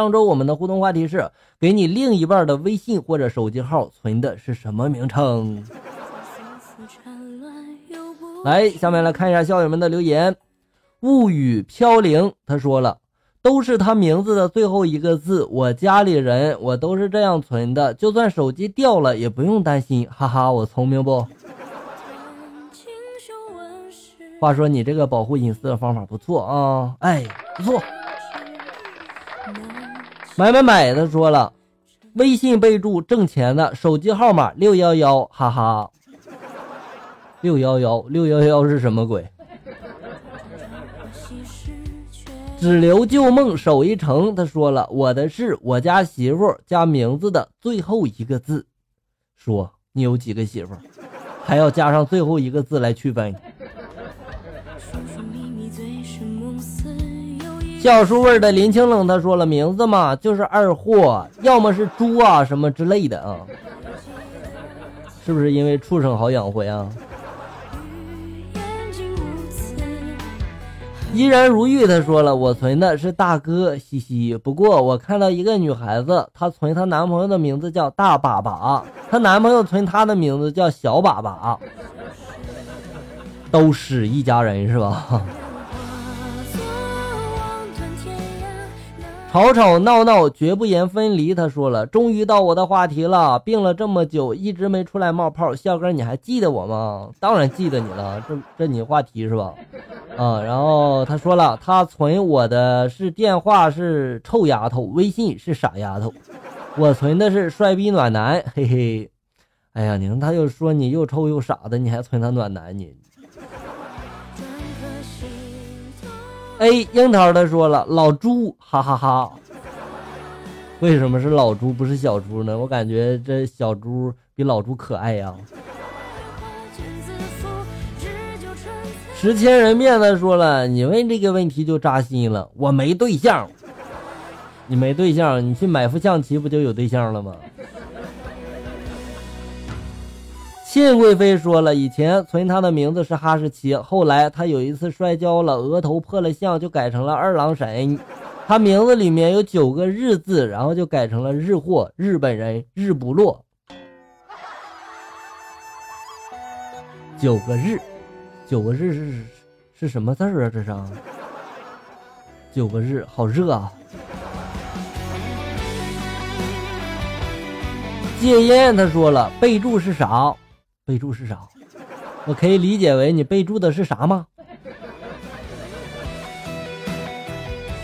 上周我们的互动话题是：给你另一半的微信或者手机号存的是什么名称？来，下面来看一下校友们的留言。物语飘零，他说了，都是他名字的最后一个字。我家里人我都是这样存的，就算手机掉了也不用担心，哈哈，我聪明不？话说你这个保护隐私的方法不错啊，哎，不错。买买买的说了，微信备注挣钱的，手机号码六幺幺，哈哈。六幺幺六幺幺是什么鬼？只留旧梦守一城。他说了，我的是我家媳妇加名字的最后一个字。说你有几个媳妇，还要加上最后一个字来区分。小叔味的林清冷，他说了名字嘛，就是二货，要么是猪啊什么之类的啊，是不是因为畜生好养活呀？依然如玉，他说了，我存的是大哥，嘻嘻。不过我看到一个女孩子，她存她男朋友的名字叫大粑粑，她男朋友存她的名字叫小粑粑，都是一家人是吧？吵吵闹闹绝不言分离。他说了，终于到我的话题了。病了这么久，一直没出来冒泡。笑哥，你还记得我吗？当然记得你了。这这你话题是吧？啊，然后他说了，他存我的是电话是臭丫头，微信是傻丫头。我存的是帅逼暖男，嘿嘿。哎呀，你看他又说你又臭又傻的，你还存他暖男你？哎，樱桃他说了，老猪，哈哈哈。为什么是老猪不是小猪呢？我感觉这小猪比老猪可爱呀。十千人面的说了，你问这个问题就扎心了。我没对象，你没对象，你去买副象棋不就有对象了吗？谢贵妃说了，以前存他的名字是哈士奇，后来他有一次摔跤了，额头破了相，就改成了二郎神。他名字里面有九个日字，然后就改成了日货，日本人日不落。九个日，九个日是是什么字啊？这是九个日，好热啊！戒烟，他说了，备注是啥？备注是啥？我可以理解为你备注的是啥吗？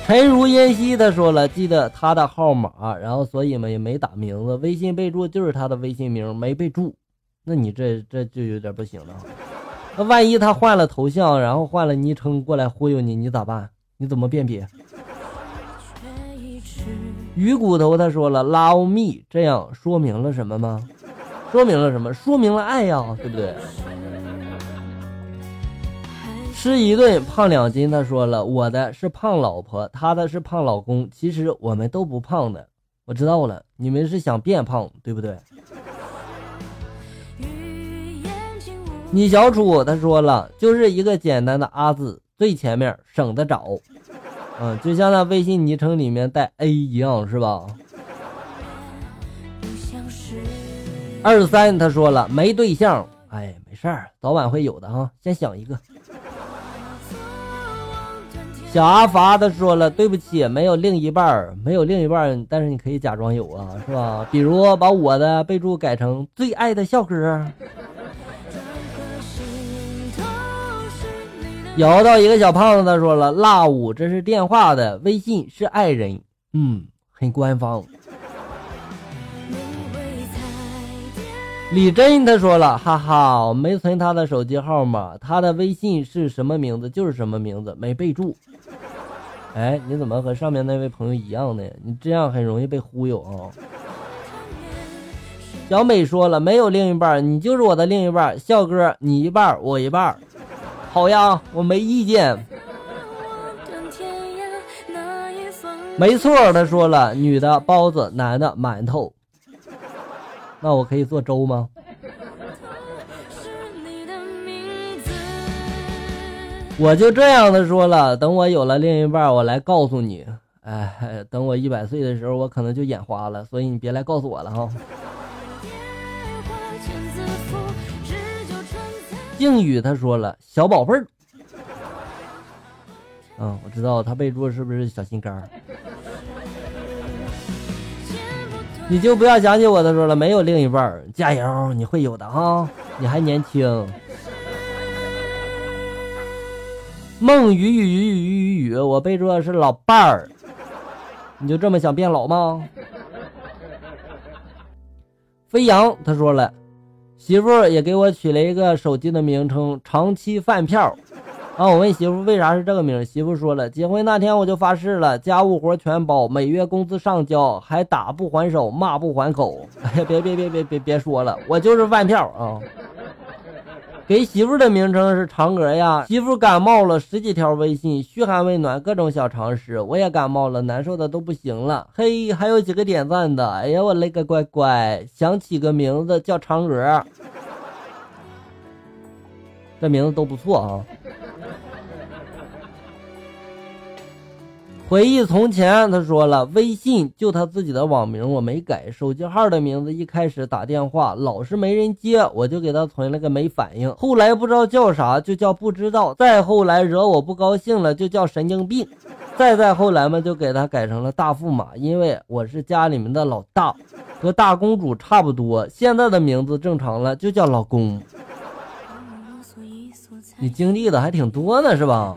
陈如烟兮，他说了，记得他的号码，然后所以嘛也没打名字，微信备注就是他的微信名，没备注。那你这这就有点不行了。那万一他换了头像，然后换了昵称过来忽悠你，你咋办？你怎么辨别？鱼骨头他说了，love me，这样说明了什么吗？说明了什么？说明了爱呀，对不对？吃一顿胖两斤，他说了，我的是胖老婆，他的是胖老公。其实我们都不胖的，我知道了，你们是想变胖，对不对？你小楚他说了，就是一个简单的阿字，最前面省得找，嗯，就像那微信昵称里面带 A 一样，是吧？二十三，他说了没对象，哎，没事儿，早晚会有的哈，先想一个。小阿发他说了，对不起，没有另一半没有另一半但是你可以假装有啊，是吧？比如把我的备注改成最爱的笑哥。摇到一个小胖子，他说了，辣五这是电话的，微信是爱人，嗯，很官方。李真他说了，哈哈，我没存他的手机号码，他的微信是什么名字就是什么名字，没备注。哎，你怎么和上面那位朋友一样呢？你这样很容易被忽悠啊。小美说了，没有另一半，你就是我的另一半，笑哥，你一半，我一半。好呀，我没意见。没错，他说了，女的包子，男的馒头。那我可以做粥吗？我就这样的说了，等我有了另一半，我来告诉你。哎，等我一百岁的时候，我可能就眼花了，所以你别来告诉我了哈。靖宇他说了，小宝贝儿。嗯，我知道他备注是不是小心肝儿？你就不要想起我的说了，没有另一半加油，你会有的哈，你还年轻。梦雨雨雨雨雨雨，我备注的是老伴儿，你就这么想变老吗？飞扬他说了，媳妇也给我取了一个手机的名称，长期饭票。啊！我问媳妇为啥是这个名，媳妇说了，结婚那天我就发誓了，家务活全包，每月工资上交，还打不还手，骂不还口。哎呀，别别别别别别说了，我就是饭票啊！给媳妇的名称是嫦娥呀。媳妇感冒了，十几条微信嘘寒问暖，各种小常识。我也感冒了，难受的都不行了。嘿，还有几个点赞的。哎呀，我勒个乖乖，想起个名字叫嫦娥，这名字都不错啊。回忆从前，他说了，微信就他自己的网名，我没改，手机号的名字一开始打电话老是没人接，我就给他存了个没反应。后来不知道叫啥，就叫不知道。再后来惹我不高兴了，就叫神经病。再再后来嘛，就给他改成了大驸马，因为我是家里面的老大，和大公主差不多。现在的名字正常了，就叫老公。你经历的还挺多呢，是吧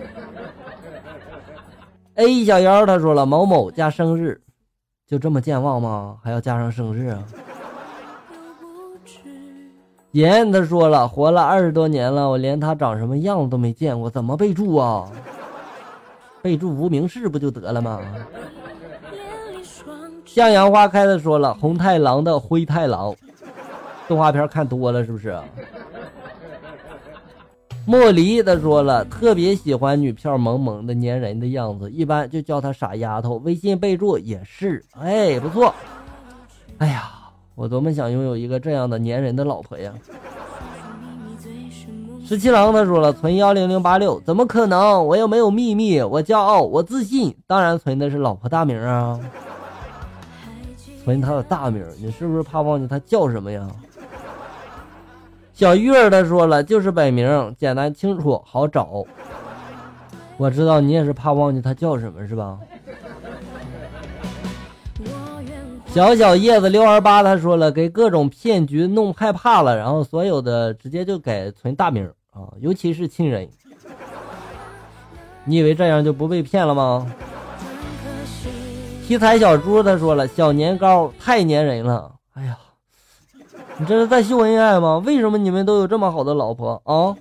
？A 小妖他说了某某加生日，就这么健忘吗？还要加上生日啊？妍他说了活了二十多年了，我连他长什么样子都没见过，怎么备注啊？备注无名氏不就得了吗？向阳花开的说了红太狼的灰太狼，动画片看多了是不是？莫离他说了，特别喜欢女票萌萌的粘人的样子，一般就叫她傻丫头。微信备注也是，哎，不错。哎呀，我多么想拥有一个这样的粘人的老婆呀！十七郎他说了，存幺零零八六，怎么可能？我又没有秘密，我骄傲，我自信，当然存的是老婆大名啊。存他的大名，你是不是怕忘记他叫什么呀？小玉儿他说了，就是本名，简单清楚，好找。我知道你也是怕忘记他叫什么，是吧？小小叶子六二八他说了，给各种骗局弄害怕了，然后所有的直接就改存大名啊，尤其是亲人。你以为这样就不被骗了吗？题材小猪他说了，小年糕太粘人了，哎呀。你这是在秀恩爱吗？为什么你们都有这么好的老婆啊？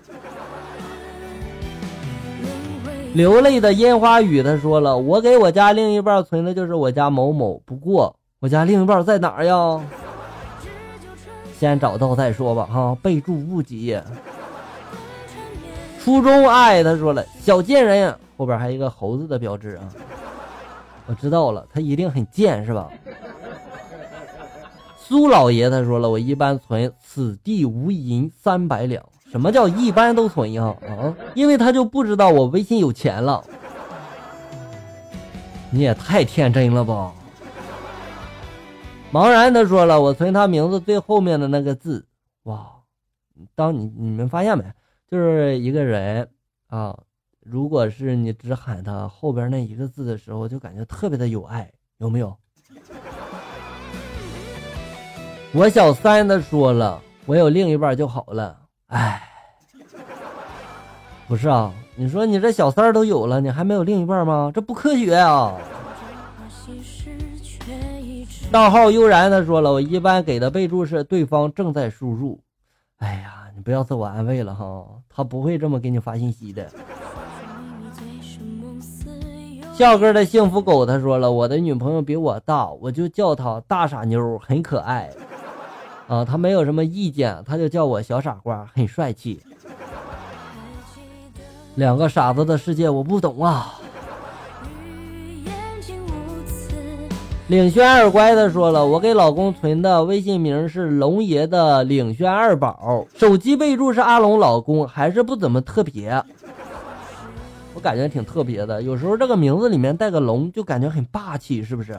流泪的烟花雨，他说了，我给我家另一半存的就是我家某某，不过我家另一半在哪儿呀？先找到再说吧，哈，备注不急。初中爱，他说了，小贱人，后边还有一个猴子的标志啊，我知道了，他一定很贱，是吧？苏老爷他说了，我一般存此地无银三百两。什么叫一般都存呀？啊，因为他就不知道我微信有钱了。你也太天真了吧！茫然他说了，我存他名字最后面的那个字。哇，当你你们发现没？就是一个人啊，如果是你只喊他后边那一个字的时候，就感觉特别的有爱，有没有？我小三他说了，我有另一半就好了。哎，不是啊，你说你这小三都有了，你还没有另一半吗？这不科学啊！账号悠然他说了，我一般给的备注是对方正在输入。哎呀，你不要自我安慰了哈，他不会这么给你发信息的。笑哥的幸福狗他说了，我的女朋友比我大，我就叫她大傻妞，很可爱。啊，他没有什么意见，他就叫我小傻瓜，很帅气。两个傻子的世界我不懂啊。领轩二乖的说了，我给老公存的微信名是龙爷的领轩二宝，手机备注是阿龙老公，还是不怎么特别。我感觉挺特别的。有时候这个名字里面带个龙，就感觉很霸气，是不是？